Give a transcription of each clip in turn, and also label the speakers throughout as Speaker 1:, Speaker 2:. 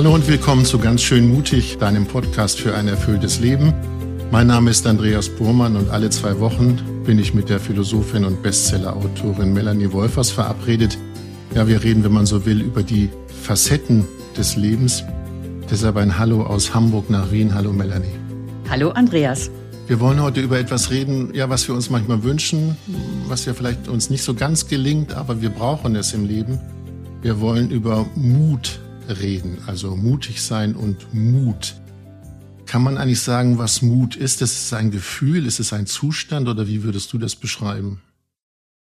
Speaker 1: Hallo und willkommen zu Ganz schön mutig, deinem Podcast für ein erfülltes Leben. Mein Name ist Andreas Burmann und alle zwei Wochen bin ich mit der Philosophin und Bestsellerautorin Melanie Wolfers verabredet. Ja, wir reden, wenn man so will, über die Facetten des Lebens. Deshalb ein Hallo aus Hamburg nach Wien. Hallo Melanie.
Speaker 2: Hallo Andreas.
Speaker 1: Wir wollen heute über etwas reden, ja, was wir uns manchmal wünschen, was ja vielleicht uns nicht so ganz gelingt, aber wir brauchen es im Leben. Wir wollen über Mut reden, also mutig sein und Mut. Kann man eigentlich sagen, was Mut ist? Ist es ein Gefühl, ist es ein Zustand oder wie würdest du das beschreiben?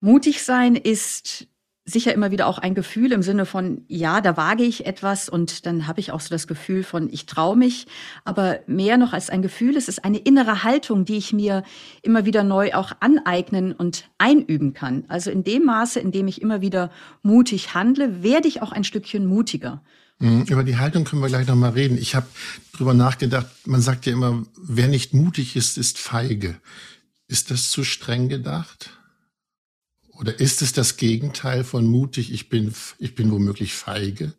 Speaker 2: Mutig sein ist sicher immer wieder auch ein Gefühl im Sinne von, ja, da wage ich etwas und dann habe ich auch so das Gefühl von, ich traue mich. Aber mehr noch als ein Gefühl, es ist eine innere Haltung, die ich mir immer wieder neu auch aneignen und einüben kann. Also in dem Maße, in dem ich immer wieder mutig handle, werde ich auch ein Stückchen mutiger.
Speaker 1: Mhm, über die Haltung können wir gleich nochmal reden. Ich habe drüber nachgedacht, man sagt ja immer, wer nicht mutig ist, ist feige. Ist das zu streng gedacht? Oder ist es das Gegenteil von mutig, ich bin, ich bin womöglich feige?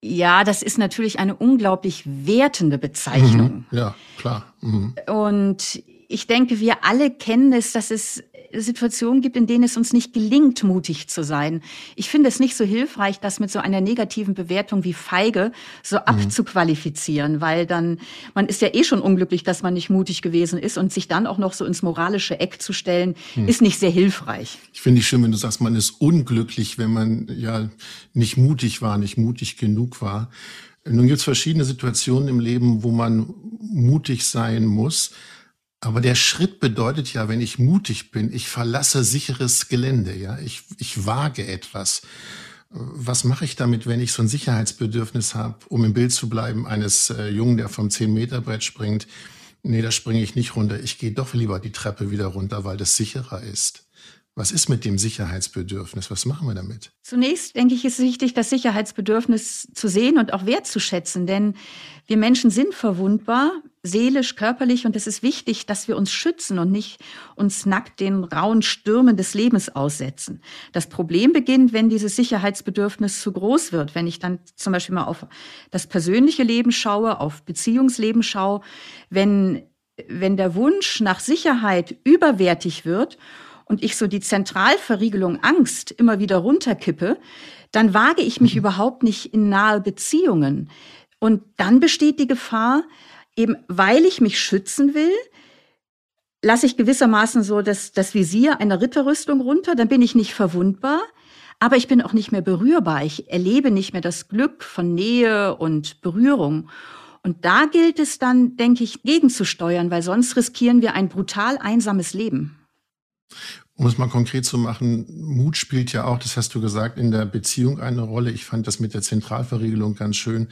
Speaker 2: Ja, das ist natürlich eine unglaublich wertende Bezeichnung.
Speaker 1: Mhm, ja, klar. Mhm.
Speaker 2: Und ich denke, wir alle kennen es, dass es Situationen gibt, in denen es uns nicht gelingt, mutig zu sein. Ich finde es nicht so hilfreich, das mit so einer negativen Bewertung wie feige so mhm. abzuqualifizieren, weil dann, man ist ja eh schon unglücklich, dass man nicht mutig gewesen ist und sich dann auch noch so ins moralische Eck zu stellen, mhm. ist nicht sehr hilfreich.
Speaker 1: Ich finde es schön, wenn du sagst, man ist unglücklich, wenn man ja nicht mutig war, nicht mutig genug war. Nun gibt es verschiedene Situationen im Leben, wo man mutig sein muss. Aber der Schritt bedeutet ja, wenn ich mutig bin, ich verlasse sicheres Gelände, ja, ich, ich wage etwas. Was mache ich damit, wenn ich so ein Sicherheitsbedürfnis habe, um im Bild zu bleiben, eines äh, Jungen, der vom 10-Meter-Brett springt? Nee, da springe ich nicht runter. Ich gehe doch lieber die Treppe wieder runter, weil das sicherer ist. Was ist mit dem Sicherheitsbedürfnis? Was machen wir damit?
Speaker 2: Zunächst denke ich, ist es wichtig, das Sicherheitsbedürfnis zu sehen und auch wertzuschätzen, denn wir Menschen sind verwundbar, seelisch, körperlich und es ist wichtig, dass wir uns schützen und nicht uns nackt den rauen Stürmen des Lebens aussetzen. Das Problem beginnt, wenn dieses Sicherheitsbedürfnis zu groß wird, wenn ich dann zum Beispiel mal auf das persönliche Leben schaue, auf Beziehungsleben schaue, wenn, wenn der Wunsch nach Sicherheit überwertig wird und ich so die Zentralverriegelung Angst immer wieder runterkippe, dann wage ich mich mhm. überhaupt nicht in nahe Beziehungen. Und dann besteht die Gefahr, eben weil ich mich schützen will, lasse ich gewissermaßen so das, das Visier einer Ritterrüstung runter, dann bin ich nicht verwundbar, aber ich bin auch nicht mehr berührbar. Ich erlebe nicht mehr das Glück von Nähe und Berührung. Und da gilt es dann, denke ich, gegenzusteuern, weil sonst riskieren wir ein brutal einsames Leben.
Speaker 1: Um es mal konkret zu machen, Mut spielt ja auch, das hast du gesagt, in der Beziehung eine Rolle. Ich fand das mit der Zentralverriegelung ganz schön.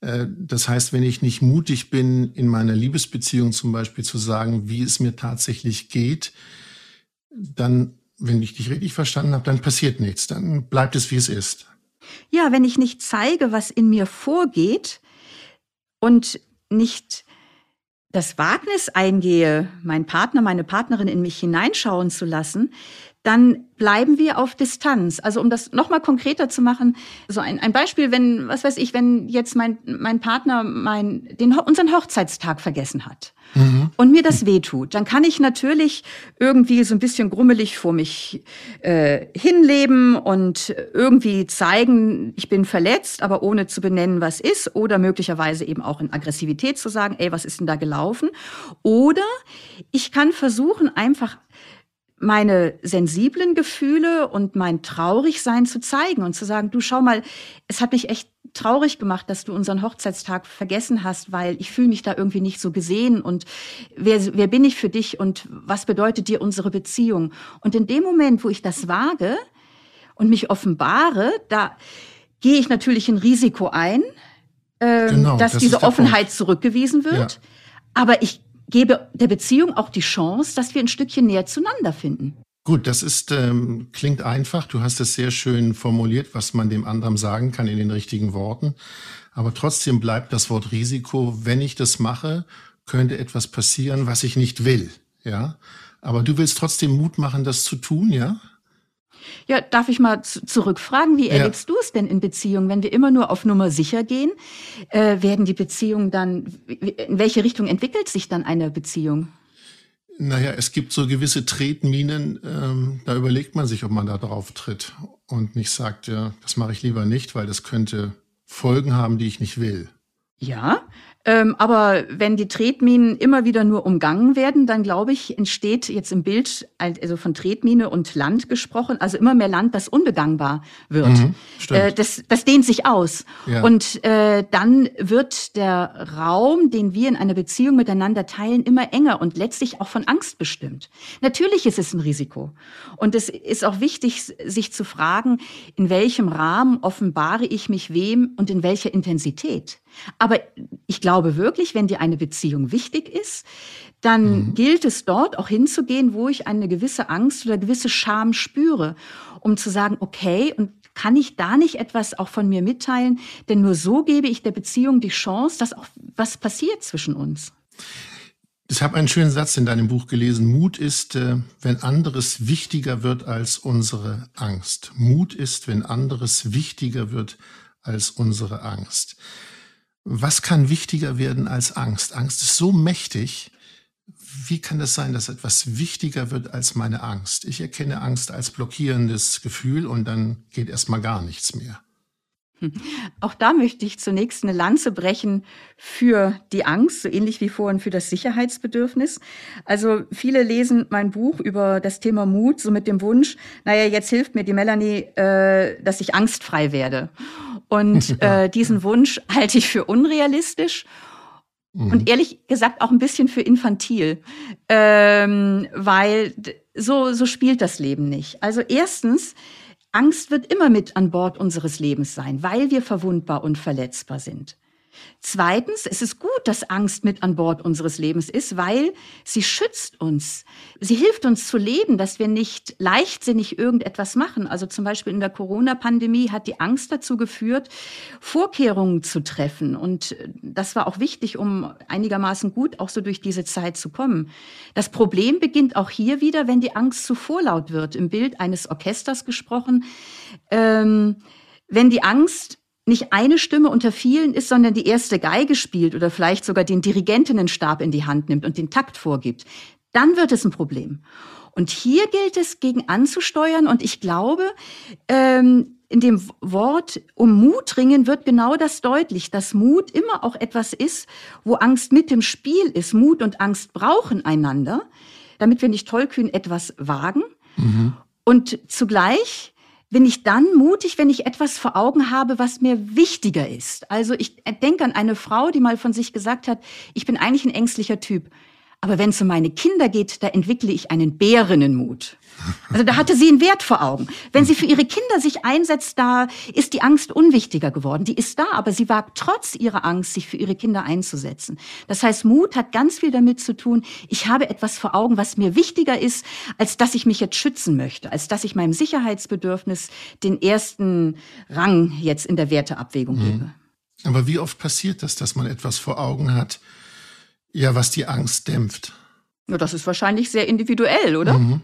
Speaker 1: Äh, das heißt, wenn ich nicht mutig bin, in meiner Liebesbeziehung zum Beispiel zu sagen, wie es mir tatsächlich geht, dann, wenn ich dich richtig verstanden habe, dann passiert nichts. Dann bleibt es, wie es ist.
Speaker 2: Ja, wenn ich nicht zeige, was in mir vorgeht und nicht das Wagnis eingehe, meinen Partner, meine Partnerin in mich hineinschauen zu lassen, dann bleiben wir auf Distanz. Also um das nochmal konkreter zu machen, so ein, ein Beispiel, wenn, was weiß ich, wenn jetzt mein, mein Partner mein, den, unseren Hochzeitstag vergessen hat mhm. und mir das wehtut, dann kann ich natürlich irgendwie so ein bisschen grummelig vor mich äh, hinleben und irgendwie zeigen, ich bin verletzt, aber ohne zu benennen, was ist, oder möglicherweise eben auch in Aggressivität zu sagen, ey, was ist denn da gelaufen? Oder ich kann versuchen, einfach meine sensiblen Gefühle und mein Traurigsein zu zeigen und zu sagen, du schau mal, es hat mich echt traurig gemacht, dass du unseren Hochzeitstag vergessen hast, weil ich fühle mich da irgendwie nicht so gesehen und wer, wer bin ich für dich und was bedeutet dir unsere Beziehung? Und in dem Moment, wo ich das wage und mich offenbare, da gehe ich natürlich ein Risiko ein, äh, genau, dass das diese Offenheit Punkt. zurückgewiesen wird. Ja. Aber ich gebe der Beziehung auch die Chance, dass wir ein Stückchen näher zueinander finden.
Speaker 1: Gut, das ist ähm, klingt einfach. Du hast es sehr schön formuliert, was man dem anderen sagen kann in den richtigen Worten. Aber trotzdem bleibt das Wort Risiko. Wenn ich das mache, könnte etwas passieren, was ich nicht will. Ja, aber du willst trotzdem Mut machen, das zu tun, ja?
Speaker 2: Ja, darf ich mal zurückfragen, wie erlebst ja. du es denn in Beziehungen, wenn wir immer nur auf Nummer sicher gehen? Äh, werden die Beziehungen dann, in welche Richtung entwickelt sich dann eine Beziehung?
Speaker 1: Naja, es gibt so gewisse Tretminen, ähm, da überlegt man sich, ob man da drauf tritt und nicht sagt, ja, das mache ich lieber nicht, weil das könnte Folgen haben, die ich nicht will.
Speaker 2: Ja, ähm, aber wenn die Tretminen immer wieder nur umgangen werden, dann glaube ich, entsteht jetzt im Bild, also von Tretmine und Land gesprochen, also immer mehr Land, das unbegangbar wird. Mhm, äh, das, das dehnt sich aus. Ja. Und äh, dann wird der Raum, den wir in einer Beziehung miteinander teilen, immer enger und letztlich auch von Angst bestimmt. Natürlich ist es ein Risiko. Und es ist auch wichtig, sich zu fragen, in welchem Rahmen offenbare ich mich wem und in welcher Intensität. Aber ich glaube wirklich, wenn dir eine Beziehung wichtig ist, dann mhm. gilt es dort auch hinzugehen, wo ich eine gewisse Angst oder gewisse Scham spüre, um zu sagen, okay, und kann ich da nicht etwas auch von mir mitteilen? Denn nur so gebe ich der Beziehung die Chance, dass auch was passiert zwischen uns.
Speaker 1: Ich habe einen schönen Satz in deinem Buch gelesen. Mut ist, äh, wenn anderes wichtiger wird als unsere Angst. Mut ist, wenn anderes wichtiger wird als unsere Angst. Was kann wichtiger werden als Angst? Angst ist so mächtig. Wie kann das sein, dass etwas wichtiger wird als meine Angst? Ich erkenne Angst als blockierendes Gefühl und dann geht erstmal gar nichts mehr.
Speaker 2: Hm. Auch da möchte ich zunächst eine Lanze brechen für die Angst, so ähnlich wie vorhin für das Sicherheitsbedürfnis. Also viele lesen mein Buch über das Thema Mut, so mit dem Wunsch, naja, jetzt hilft mir die Melanie, äh, dass ich angstfrei werde. Und äh, diesen Wunsch halte ich für unrealistisch mhm. und ehrlich gesagt auch ein bisschen für infantil, ähm, weil so, so spielt das Leben nicht. Also erstens, Angst wird immer mit an Bord unseres Lebens sein, weil wir verwundbar und verletzbar sind. Zweitens, es ist gut, dass Angst mit an Bord unseres Lebens ist, weil sie schützt uns. Sie hilft uns zu leben, dass wir nicht leichtsinnig irgendetwas machen. Also zum Beispiel in der Corona-Pandemie hat die Angst dazu geführt, Vorkehrungen zu treffen. Und das war auch wichtig, um einigermaßen gut auch so durch diese Zeit zu kommen. Das Problem beginnt auch hier wieder, wenn die Angst zu vorlaut wird. Im Bild eines Orchesters gesprochen. Ähm, wenn die Angst nicht eine Stimme unter vielen ist, sondern die erste Geige spielt oder vielleicht sogar den Dirigentinnenstab in die Hand nimmt und den Takt vorgibt, dann wird es ein Problem. Und hier gilt es, gegen anzusteuern. Und ich glaube, ähm, in dem Wort um Mut ringen wird genau das deutlich, dass Mut immer auch etwas ist, wo Angst mit im Spiel ist. Mut und Angst brauchen einander, damit wir nicht tollkühn etwas wagen. Mhm. Und zugleich bin ich dann mutig, wenn ich etwas vor Augen habe, was mir wichtiger ist. Also ich denke an eine Frau, die mal von sich gesagt hat, ich bin eigentlich ein ängstlicher Typ. Aber wenn es um meine Kinder geht, da entwickle ich einen Bärinnenmut. Also da hatte sie einen Wert vor Augen. Wenn sie für ihre Kinder sich einsetzt, da ist die Angst unwichtiger geworden. Die ist da, aber sie wagt trotz ihrer Angst, sich für ihre Kinder einzusetzen. Das heißt, Mut hat ganz viel damit zu tun, ich habe etwas vor Augen, was mir wichtiger ist, als dass ich mich jetzt schützen möchte, als dass ich meinem Sicherheitsbedürfnis den ersten Rang jetzt in der Werteabwägung mhm. gebe.
Speaker 1: Aber wie oft passiert das, dass man etwas vor Augen hat, ja, was die Angst dämpft.
Speaker 2: Ja, das ist wahrscheinlich sehr individuell, oder? Mhm.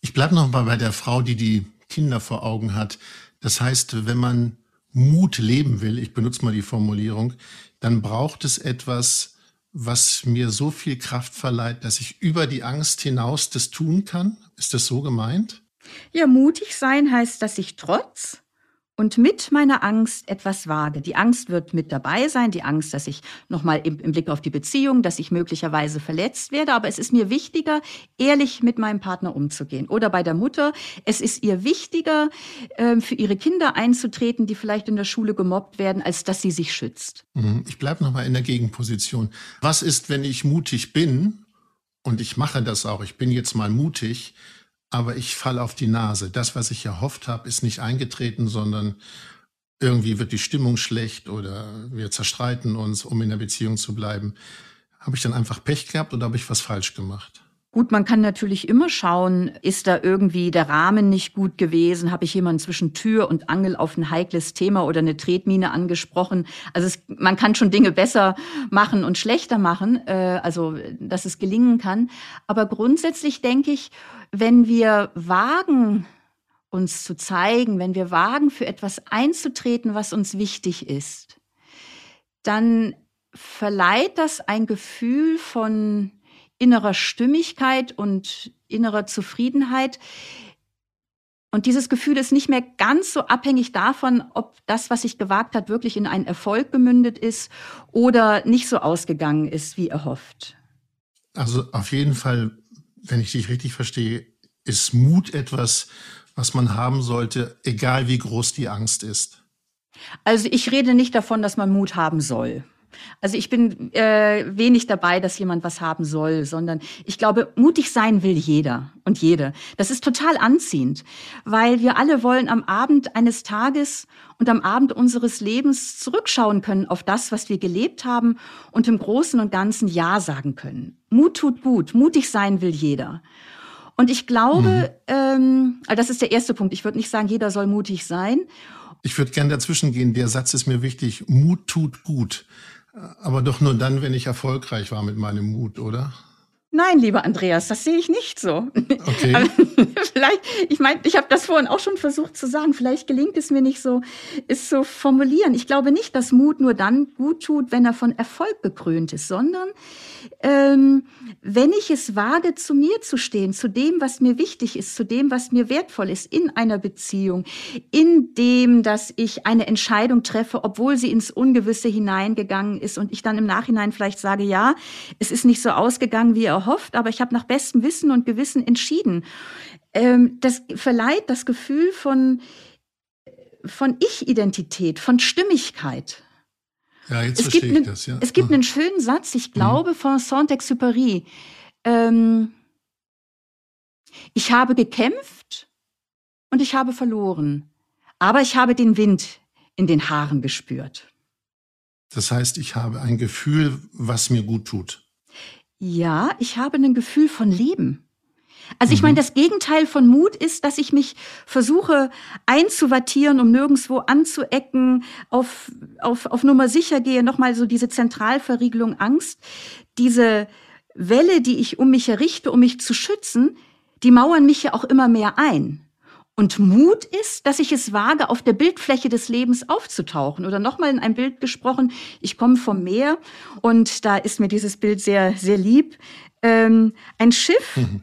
Speaker 1: Ich bleibe noch mal bei der Frau, die die Kinder vor Augen hat. Das heißt, wenn man Mut leben will, ich benutze mal die Formulierung, dann braucht es etwas, was mir so viel Kraft verleiht, dass ich über die Angst hinaus das tun kann. Ist das so gemeint?
Speaker 2: Ja, mutig sein heißt, dass ich trotz und mit meiner Angst etwas wage. Die Angst wird mit dabei sein, die Angst, dass ich nochmal im, im Blick auf die Beziehung, dass ich möglicherweise verletzt werde, aber es ist mir wichtiger, ehrlich mit meinem Partner umzugehen. Oder bei der Mutter, es ist ihr wichtiger, äh, für ihre Kinder einzutreten, die vielleicht in der Schule gemobbt werden, als dass sie sich schützt.
Speaker 1: Mhm. Ich bleibe nochmal in der Gegenposition. Was ist, wenn ich mutig bin und ich mache das auch, ich bin jetzt mal mutig, aber ich falle auf die Nase. Das, was ich erhofft habe, ist nicht eingetreten, sondern irgendwie wird die Stimmung schlecht oder wir zerstreiten uns, um in der Beziehung zu bleiben. Habe ich dann einfach Pech gehabt oder habe ich was falsch gemacht?
Speaker 2: Gut, man kann natürlich immer schauen, ist da irgendwie der Rahmen nicht gut gewesen? Habe ich jemanden zwischen Tür und Angel auf ein heikles Thema oder eine Tretmine angesprochen? Also es, man kann schon Dinge besser machen und schlechter machen, äh, also dass es gelingen kann. Aber grundsätzlich denke ich, wenn wir wagen, uns zu zeigen, wenn wir wagen, für etwas einzutreten, was uns wichtig ist, dann verleiht das ein Gefühl von innerer Stimmigkeit und innerer Zufriedenheit. Und dieses Gefühl ist nicht mehr ganz so abhängig davon, ob das, was sich gewagt hat, wirklich in einen Erfolg gemündet ist oder nicht so ausgegangen ist, wie erhofft.
Speaker 1: Also auf jeden Fall, wenn ich dich richtig verstehe, ist Mut etwas, was man haben sollte, egal wie groß die Angst ist.
Speaker 2: Also ich rede nicht davon, dass man Mut haben soll. Also ich bin äh, wenig dabei, dass jemand was haben soll, sondern ich glaube, mutig sein will jeder und jede. Das ist total anziehend, weil wir alle wollen am Abend eines Tages und am Abend unseres Lebens zurückschauen können auf das, was wir gelebt haben und im Großen und Ganzen Ja sagen können. Mut tut gut, mutig sein will jeder. Und ich glaube, mhm. ähm, also das ist der erste Punkt. Ich würde nicht sagen, jeder soll mutig sein.
Speaker 1: Ich würde gern dazwischen gehen. Der Satz ist mir wichtig. Mut tut gut. Aber doch nur dann, wenn ich erfolgreich war mit meinem Mut, oder?
Speaker 2: Nein, lieber Andreas, das sehe ich nicht so. Okay. vielleicht, ich meine, ich habe das vorhin auch schon versucht zu sagen, vielleicht gelingt es mir nicht so, es zu formulieren. Ich glaube nicht, dass Mut nur dann gut tut, wenn er von Erfolg gekrönt ist, sondern ähm, wenn ich es wage, zu mir zu stehen, zu dem, was mir wichtig ist, zu dem, was mir wertvoll ist in einer Beziehung, in dem, dass ich eine Entscheidung treffe, obwohl sie ins Ungewisse hineingegangen ist und ich dann im Nachhinein vielleicht sage, ja, es ist nicht so ausgegangen, wie erhofft, aber ich habe nach bestem Wissen und Gewissen entschieden. Ähm, das verleiht das Gefühl von, von Ich-Identität, von Stimmigkeit.
Speaker 1: Ja, jetzt es verstehe ich
Speaker 2: ne,
Speaker 1: das, ja.
Speaker 2: Es gibt einen schönen Satz, ich glaube, mhm. von Saint-Exupéry. Ähm, ich habe gekämpft und ich habe verloren, aber ich habe den Wind in den Haaren gespürt.
Speaker 1: Das heißt, ich habe ein Gefühl, was mir gut tut.
Speaker 2: Ja, ich habe ein Gefühl von Leben. Also ich meine, mhm. das Gegenteil von Mut ist, dass ich mich versuche einzuwattieren, um nirgendwo anzuecken, auf, auf, auf Nummer sicher gehe, nochmal so diese Zentralverriegelung Angst, diese Welle, die ich um mich errichte, um mich zu schützen, die mauern mich ja auch immer mehr ein. Und Mut ist, dass ich es wage, auf der Bildfläche des Lebens aufzutauchen. Oder nochmal in ein Bild gesprochen, ich komme vom Meer und da ist mir dieses Bild sehr, sehr lieb. Ähm, ein Schiff, mhm.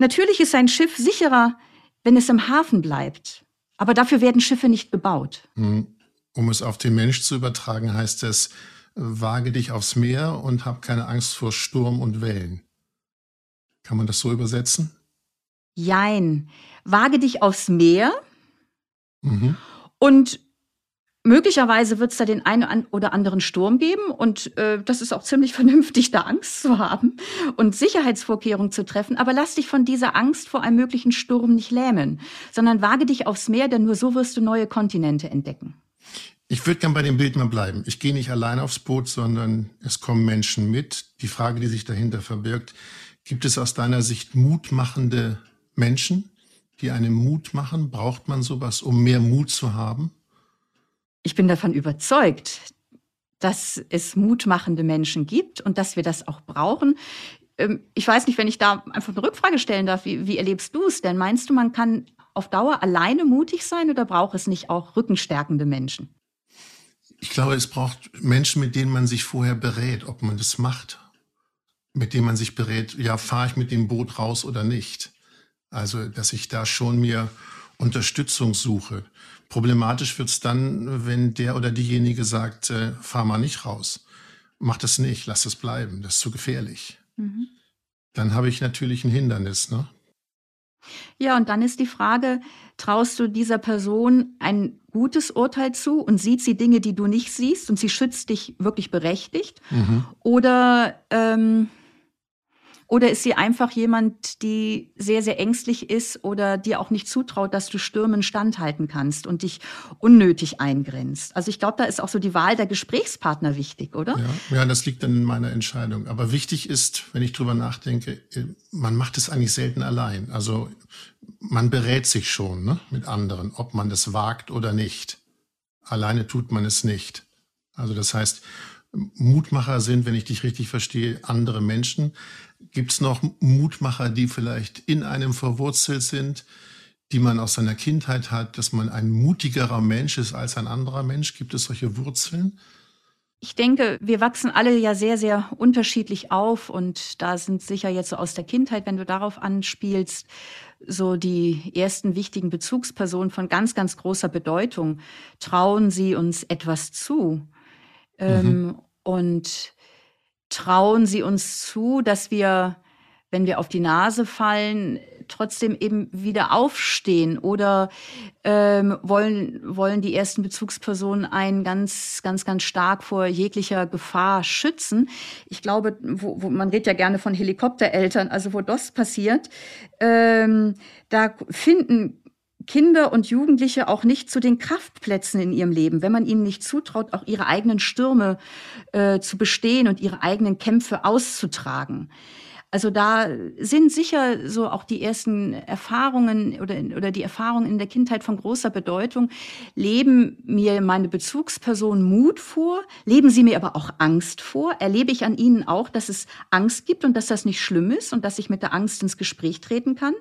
Speaker 2: Natürlich ist ein Schiff sicherer, wenn es im Hafen bleibt. Aber dafür werden Schiffe nicht gebaut.
Speaker 1: Hm. Um es auf den Mensch zu übertragen, heißt es, wage dich aufs Meer und hab keine Angst vor Sturm und Wellen. Kann man das so übersetzen?
Speaker 2: Jein. Wage dich aufs Meer mhm. und Möglicherweise wird es da den einen oder anderen Sturm geben und äh, das ist auch ziemlich vernünftig, da Angst zu haben und Sicherheitsvorkehrungen zu treffen. Aber lass dich von dieser Angst vor einem möglichen Sturm nicht lähmen, sondern wage dich aufs Meer, denn nur so wirst du neue Kontinente entdecken.
Speaker 1: Ich würde gern bei dem Bild mal bleiben. Ich gehe nicht allein aufs Boot, sondern es kommen Menschen mit. Die Frage, die sich dahinter verbirgt, gibt es aus deiner Sicht mutmachende Menschen, die einem Mut machen? Braucht man sowas, um mehr Mut zu haben?
Speaker 2: ich bin davon überzeugt, dass es mutmachende Menschen gibt und dass wir das auch brauchen. Ähm, ich weiß nicht, wenn ich da einfach eine Rückfrage stellen darf, wie, wie erlebst du es denn? Meinst du, man kann auf Dauer alleine mutig sein oder braucht es nicht auch rückenstärkende Menschen?
Speaker 1: Ich glaube, es braucht Menschen, mit denen man sich vorher berät, ob man das macht. Mit denen man sich berät, ja, fahre ich mit dem Boot raus oder nicht. Also, dass ich da schon mir Unterstützung suche. Problematisch wird's dann, wenn der oder diejenige sagt, äh, fahr mal nicht raus. Mach das nicht, lass es bleiben, das ist zu gefährlich. Mhm. Dann habe ich natürlich ein Hindernis. Ne?
Speaker 2: Ja, und dann ist die Frage, traust du dieser Person ein gutes Urteil zu und sieht sie Dinge, die du nicht siehst und sie schützt dich wirklich berechtigt? Mhm. Oder ähm, oder ist sie einfach jemand, die sehr, sehr ängstlich ist oder dir auch nicht zutraut, dass du Stürmen standhalten kannst und dich unnötig eingrenzt? Also ich glaube, da ist auch so die Wahl der Gesprächspartner wichtig, oder?
Speaker 1: Ja, ja, das liegt dann in meiner Entscheidung. Aber wichtig ist, wenn ich drüber nachdenke, äh, man macht es eigentlich selten allein. Also man berät sich schon ne, mit anderen, ob man das wagt oder nicht. Alleine tut man es nicht. Also das heißt, Mutmacher sind, wenn ich dich richtig verstehe, andere Menschen. Gibt es noch Mutmacher, die vielleicht in einem verwurzelt sind, die man aus seiner Kindheit hat, dass man ein mutigerer Mensch ist als ein anderer Mensch? Gibt es solche Wurzeln?
Speaker 2: Ich denke, wir wachsen alle ja sehr, sehr unterschiedlich auf und da sind sicher jetzt so aus der Kindheit, wenn du darauf anspielst, so die ersten wichtigen Bezugspersonen von ganz, ganz großer Bedeutung. Trauen sie uns etwas zu? Ähm, mhm. Und trauen sie uns zu, dass wir, wenn wir auf die Nase fallen, trotzdem eben wieder aufstehen oder ähm, wollen, wollen die ersten Bezugspersonen einen ganz, ganz, ganz stark vor jeglicher Gefahr schützen. Ich glaube, wo, wo, man redet ja gerne von Helikoptereltern, also wo das passiert, ähm, da finden Kinder und Jugendliche auch nicht zu den Kraftplätzen in ihrem Leben, wenn man ihnen nicht zutraut, auch ihre eigenen Stürme äh, zu bestehen und ihre eigenen Kämpfe auszutragen. Also da sind sicher so auch die ersten Erfahrungen oder, oder die Erfahrungen in der Kindheit von großer Bedeutung. Leben mir meine Bezugspersonen Mut vor? Leben sie mir aber auch Angst vor? Erlebe ich an ihnen auch, dass es Angst gibt und dass das nicht schlimm ist und dass ich mit der Angst ins Gespräch treten kann?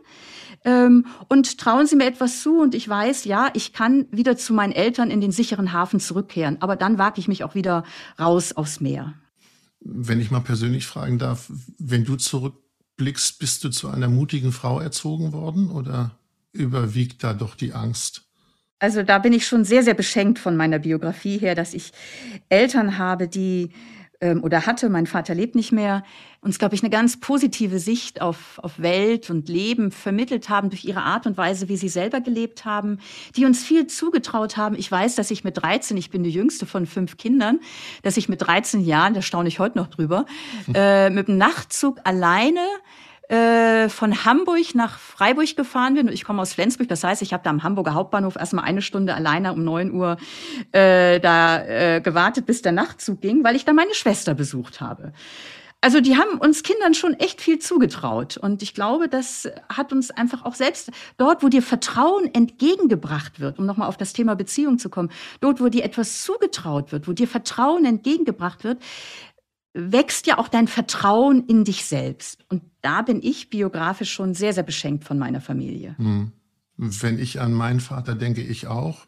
Speaker 2: Ähm, und trauen sie mir etwas zu und ich weiß, ja, ich kann wieder zu meinen Eltern in den sicheren Hafen zurückkehren. Aber dann wage ich mich auch wieder raus aufs Meer.
Speaker 1: Wenn ich mal persönlich fragen darf, wenn du zurückblickst, bist du zu einer mutigen Frau erzogen worden oder überwiegt da doch die Angst?
Speaker 2: Also da bin ich schon sehr, sehr beschenkt von meiner Biografie her, dass ich Eltern habe, die ähm, oder hatte, mein Vater lebt nicht mehr, uns, glaube ich, eine ganz positive Sicht auf, auf Welt und Leben vermittelt haben durch ihre Art und Weise, wie sie selber gelebt haben, die uns viel zugetraut haben. Ich weiß, dass ich mit 13, ich bin die jüngste von fünf Kindern, dass ich mit 13 Jahren, da staune ich heute noch drüber, äh, mit dem Nachtzug alleine äh, von Hamburg nach Freiburg gefahren bin. Ich komme aus Flensburg, das heißt, ich habe da am Hamburger Hauptbahnhof erstmal eine Stunde alleine um neun Uhr äh, da äh, gewartet, bis der Nachtzug ging, weil ich da meine Schwester besucht habe. Also die haben uns Kindern schon echt viel zugetraut. Und ich glaube, das hat uns einfach auch selbst dort, wo dir Vertrauen entgegengebracht wird, um nochmal auf das Thema Beziehung zu kommen, dort, wo dir etwas zugetraut wird, wo dir Vertrauen entgegengebracht wird, wächst ja auch dein Vertrauen in dich selbst. Und da bin ich biografisch schon sehr, sehr beschenkt von meiner Familie. Hm.
Speaker 1: Wenn ich an meinen Vater denke, ich auch.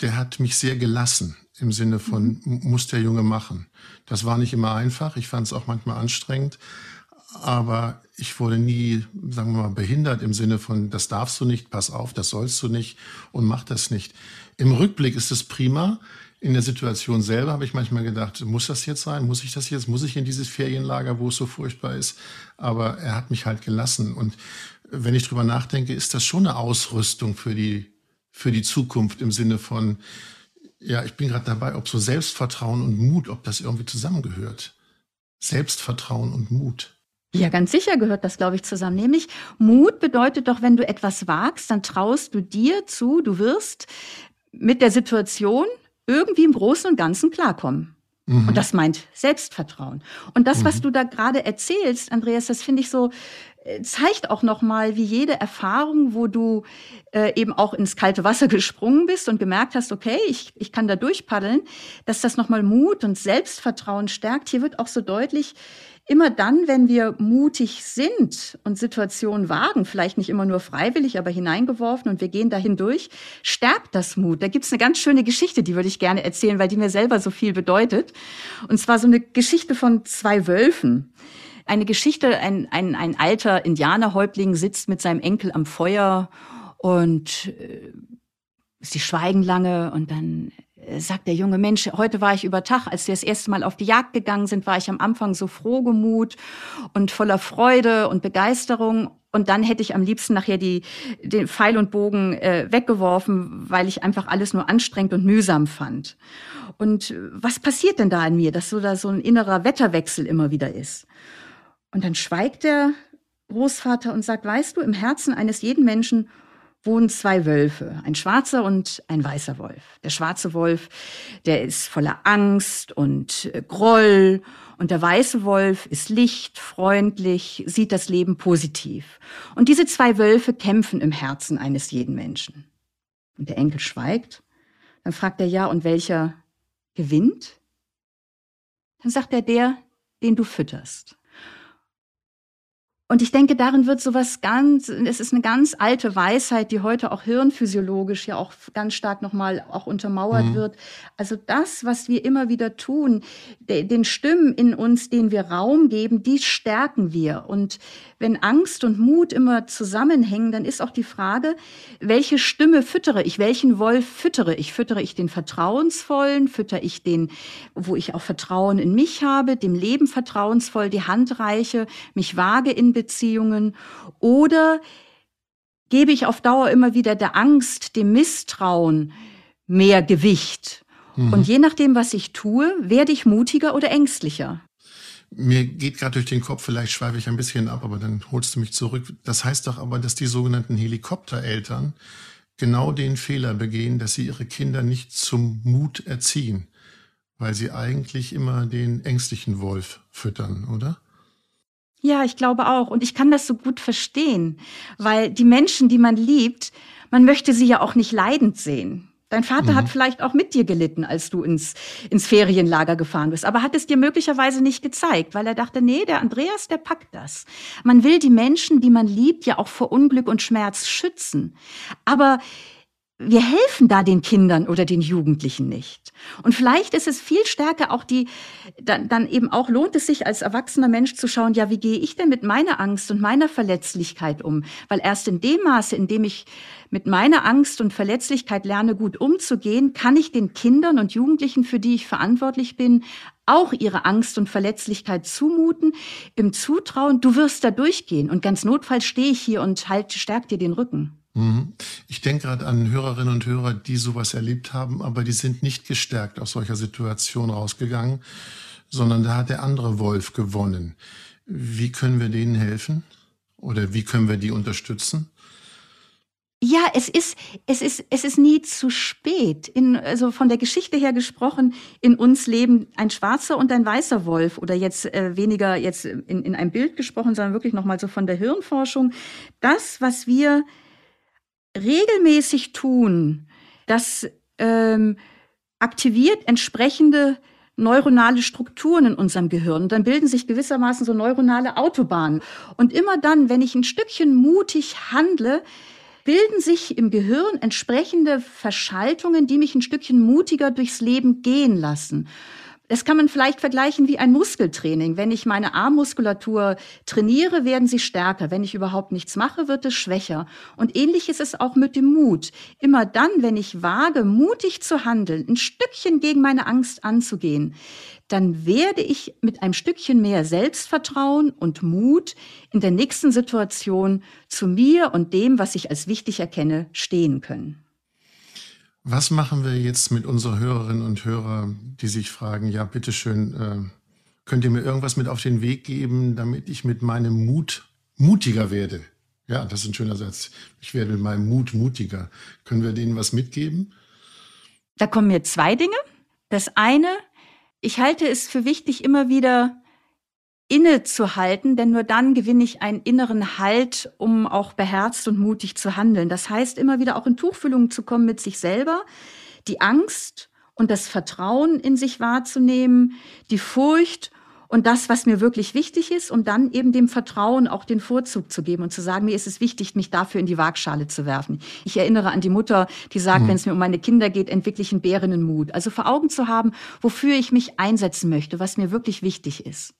Speaker 1: Der hat mich sehr gelassen im Sinne von, mhm. muss der Junge machen. Das war nicht immer einfach. Ich fand es auch manchmal anstrengend. Aber ich wurde nie, sagen wir mal, behindert im Sinne von, das darfst du nicht, pass auf, das sollst du nicht und mach das nicht. Im Rückblick ist es prima. In der Situation selber habe ich manchmal gedacht, muss das jetzt sein? Muss ich das jetzt? Muss ich in dieses Ferienlager, wo es so furchtbar ist? Aber er hat mich halt gelassen. Und wenn ich drüber nachdenke, ist das schon eine Ausrüstung für die, für die Zukunft im Sinne von, ja, ich bin gerade dabei, ob so Selbstvertrauen und Mut, ob das irgendwie zusammengehört. Selbstvertrauen und Mut.
Speaker 2: Ja, ganz sicher gehört das, glaube ich, zusammen. Nämlich Mut bedeutet doch, wenn du etwas wagst, dann traust du dir zu, du wirst mit der Situation irgendwie im Großen und Ganzen klarkommen. Mhm. Und das meint Selbstvertrauen. Und das, mhm. was du da gerade erzählst, Andreas, das finde ich so, äh, zeigt auch nochmal, wie jede Erfahrung, wo du äh, eben auch ins kalte Wasser gesprungen bist und gemerkt hast, okay, ich, ich kann da durchpaddeln, dass das nochmal Mut und Selbstvertrauen stärkt. Hier wird auch so deutlich, immer dann, wenn wir mutig sind und Situationen wagen, vielleicht nicht immer nur freiwillig, aber hineingeworfen und wir gehen dahin durch, stärkt das Mut. Da gibt's eine ganz schöne Geschichte, die würde ich gerne erzählen, weil die mir selber so viel bedeutet. Und zwar so eine Geschichte von zwei Wölfen. Eine Geschichte, ein, ein, ein alter Indianerhäuptling sitzt mit seinem Enkel am Feuer und äh, sie schweigen lange und dann sagt der junge Mensch, heute war ich über Tag, als wir das erste Mal auf die Jagd gegangen sind, war ich am Anfang so frohgemut und voller Freude und Begeisterung. Und dann hätte ich am liebsten nachher die, den Pfeil und Bogen äh, weggeworfen, weil ich einfach alles nur anstrengend und mühsam fand. Und was passiert denn da in mir, dass so da so ein innerer Wetterwechsel immer wieder ist? Und dann schweigt der Großvater und sagt, weißt du, im Herzen eines jeden Menschen wohnen zwei Wölfe, ein schwarzer und ein weißer Wolf. Der schwarze Wolf, der ist voller Angst und äh, Groll und der weiße Wolf ist licht, freundlich, sieht das Leben positiv. Und diese zwei Wölfe kämpfen im Herzen eines jeden Menschen. Und der Enkel schweigt. Dann fragt er ja, und welcher gewinnt? Dann sagt er der, den du fütterst. Und ich denke, darin wird sowas ganz, es ist eine ganz alte Weisheit, die heute auch hirnphysiologisch ja auch ganz stark nochmal auch untermauert mhm. wird. Also das, was wir immer wieder tun, den Stimmen in uns, denen wir Raum geben, die stärken wir. Und wenn Angst und Mut immer zusammenhängen, dann ist auch die Frage, welche Stimme füttere ich, welchen Wolf füttere ich? Füttere ich den vertrauensvollen, füttere ich den, wo ich auch Vertrauen in mich habe, dem Leben vertrauensvoll, die Hand reiche, mich wage in Beziehungen oder gebe ich auf Dauer immer wieder der Angst, dem Misstrauen mehr Gewicht? Mhm. Und je nachdem, was ich tue, werde ich mutiger oder ängstlicher.
Speaker 1: Mir geht gerade durch den Kopf, vielleicht schweife ich ein bisschen ab, aber dann holst du mich zurück. Das heißt doch aber, dass die sogenannten Helikoptereltern genau den Fehler begehen, dass sie ihre Kinder nicht zum Mut erziehen, weil sie eigentlich immer den ängstlichen Wolf füttern, oder?
Speaker 2: Ja, ich glaube auch. Und ich kann das so gut verstehen, weil die Menschen, die man liebt, man möchte sie ja auch nicht leidend sehen. Dein Vater mhm. hat vielleicht auch mit dir gelitten, als du ins, ins Ferienlager gefahren bist, aber hat es dir möglicherweise nicht gezeigt, weil er dachte, nee, der Andreas, der packt das. Man will die Menschen, die man liebt, ja auch vor Unglück und Schmerz schützen. Aber wir helfen da den Kindern oder den Jugendlichen nicht. Und vielleicht ist es viel stärker auch die, dann, dann eben auch lohnt es sich als erwachsener Mensch zu schauen, ja, wie gehe ich denn mit meiner Angst und meiner Verletzlichkeit um? Weil erst in dem Maße, in dem ich mit meiner Angst und Verletzlichkeit lerne, gut umzugehen, kann ich den Kindern und Jugendlichen, für die ich verantwortlich bin, auch ihre Angst und Verletzlichkeit zumuten, im Zutrauen, du wirst da durchgehen und ganz notfalls stehe ich hier und halt, stärk dir den Rücken.
Speaker 1: Mhm. Ich denke gerade an Hörerinnen und Hörer, die sowas erlebt haben, aber die sind nicht gestärkt aus solcher Situation rausgegangen, sondern da hat der andere Wolf gewonnen. Wie können wir denen helfen? Oder wie können wir die unterstützen?
Speaker 2: Ja, es ist, es ist, es ist nie zu spät. In, also von der Geschichte her gesprochen, in uns leben ein schwarzer und ein weißer Wolf oder jetzt äh, weniger jetzt in, in einem Bild gesprochen, sondern wirklich nochmal so von der Hirnforschung. Das, was wir regelmäßig tun, das ähm, aktiviert entsprechende neuronale Strukturen in unserem Gehirn. Dann bilden sich gewissermaßen so neuronale Autobahnen. Und immer dann, wenn ich ein Stückchen mutig handle, bilden sich im Gehirn entsprechende Verschaltungen, die mich ein Stückchen mutiger durchs Leben gehen lassen. Das kann man vielleicht vergleichen wie ein Muskeltraining. Wenn ich meine Armmuskulatur trainiere, werden sie stärker. Wenn ich überhaupt nichts mache, wird es schwächer. Und ähnlich ist es auch mit dem Mut. Immer dann, wenn ich wage, mutig zu handeln, ein Stückchen gegen meine Angst anzugehen, dann werde ich mit einem Stückchen mehr Selbstvertrauen und Mut in der nächsten Situation zu mir und dem, was ich als wichtig erkenne, stehen können.
Speaker 1: Was machen wir jetzt mit unseren Hörerinnen und Hörern, die sich fragen, ja, bitteschön, äh, könnt ihr mir irgendwas mit auf den Weg geben, damit ich mit meinem Mut mutiger werde? Ja, das ist ein schöner Satz. Ich werde mit meinem Mut mutiger. Können wir denen was mitgeben?
Speaker 2: Da kommen mir zwei Dinge. Das eine, ich halte es für wichtig, immer wieder innezuhalten, denn nur dann gewinne ich einen inneren Halt, um auch beherzt und mutig zu handeln. Das heißt, immer wieder auch in Tuchfühlung zu kommen mit sich selber, die Angst und das Vertrauen in sich wahrzunehmen, die Furcht und das, was mir wirklich wichtig ist, um dann eben dem Vertrauen auch den Vorzug zu geben und zu sagen, mir ist es wichtig, mich dafür in die Waagschale zu werfen. Ich erinnere an die Mutter, die sagt, mhm. wenn es mir um meine Kinder geht, entwickle ich einen Bärenmut. Also vor Augen zu haben, wofür ich mich einsetzen möchte, was mir wirklich wichtig ist.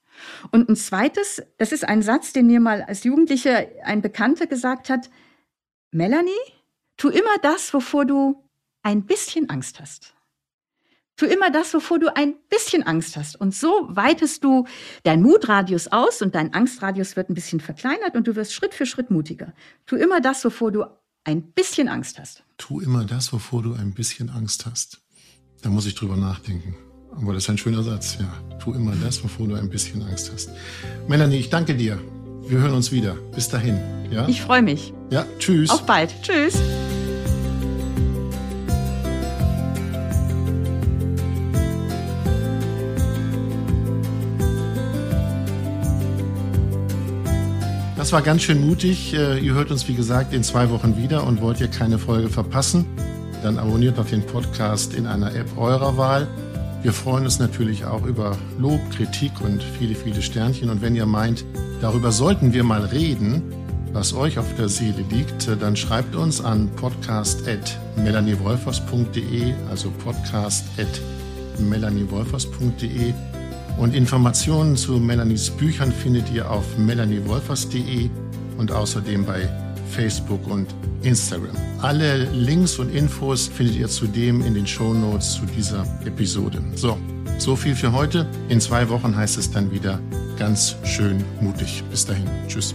Speaker 2: Und ein zweites, das ist ein Satz, den mir mal als Jugendliche ein Bekannter gesagt hat, Melanie, tu immer das, wovor du ein bisschen Angst hast. Tu immer das, wovor du ein bisschen Angst hast. Und so weitest du dein Mutradius aus und dein Angstradius wird ein bisschen verkleinert und du wirst Schritt für Schritt mutiger. Tu immer das, wovor du ein bisschen Angst hast.
Speaker 1: Tu immer das, wovor du ein bisschen Angst hast. Da muss ich drüber nachdenken. Aber das ist ein schöner Satz, ja. Tu immer das, wovor du ein bisschen Angst hast. Melanie, ich danke dir. Wir hören uns wieder. Bis dahin. Ja?
Speaker 2: Ich freue mich.
Speaker 1: Ja, tschüss.
Speaker 2: Auf bald. Tschüss.
Speaker 1: Das war ganz schön mutig. Äh, ihr hört uns, wie gesagt, in zwei Wochen wieder und wollt ihr keine Folge verpassen, dann abonniert doch den Podcast in einer App eurer Wahl Wir freuen uns natürlich auch über Lob, Kritik und viele, viele Sternchen. Und wenn ihr meint, darüber sollten wir mal reden, was euch auf der Seele liegt, dann schreibt uns an podcast.melaniewolfers.de, also podcast.melaniewolfers.de. Und Informationen zu Melanies Büchern findet ihr auf melaniewolfers.de und außerdem bei Facebook und Instagram. Alle Links und Infos findet ihr zudem in den Show Notes zu dieser Episode. So, so viel für heute. In zwei Wochen heißt es dann wieder ganz schön mutig. Bis dahin. Tschüss.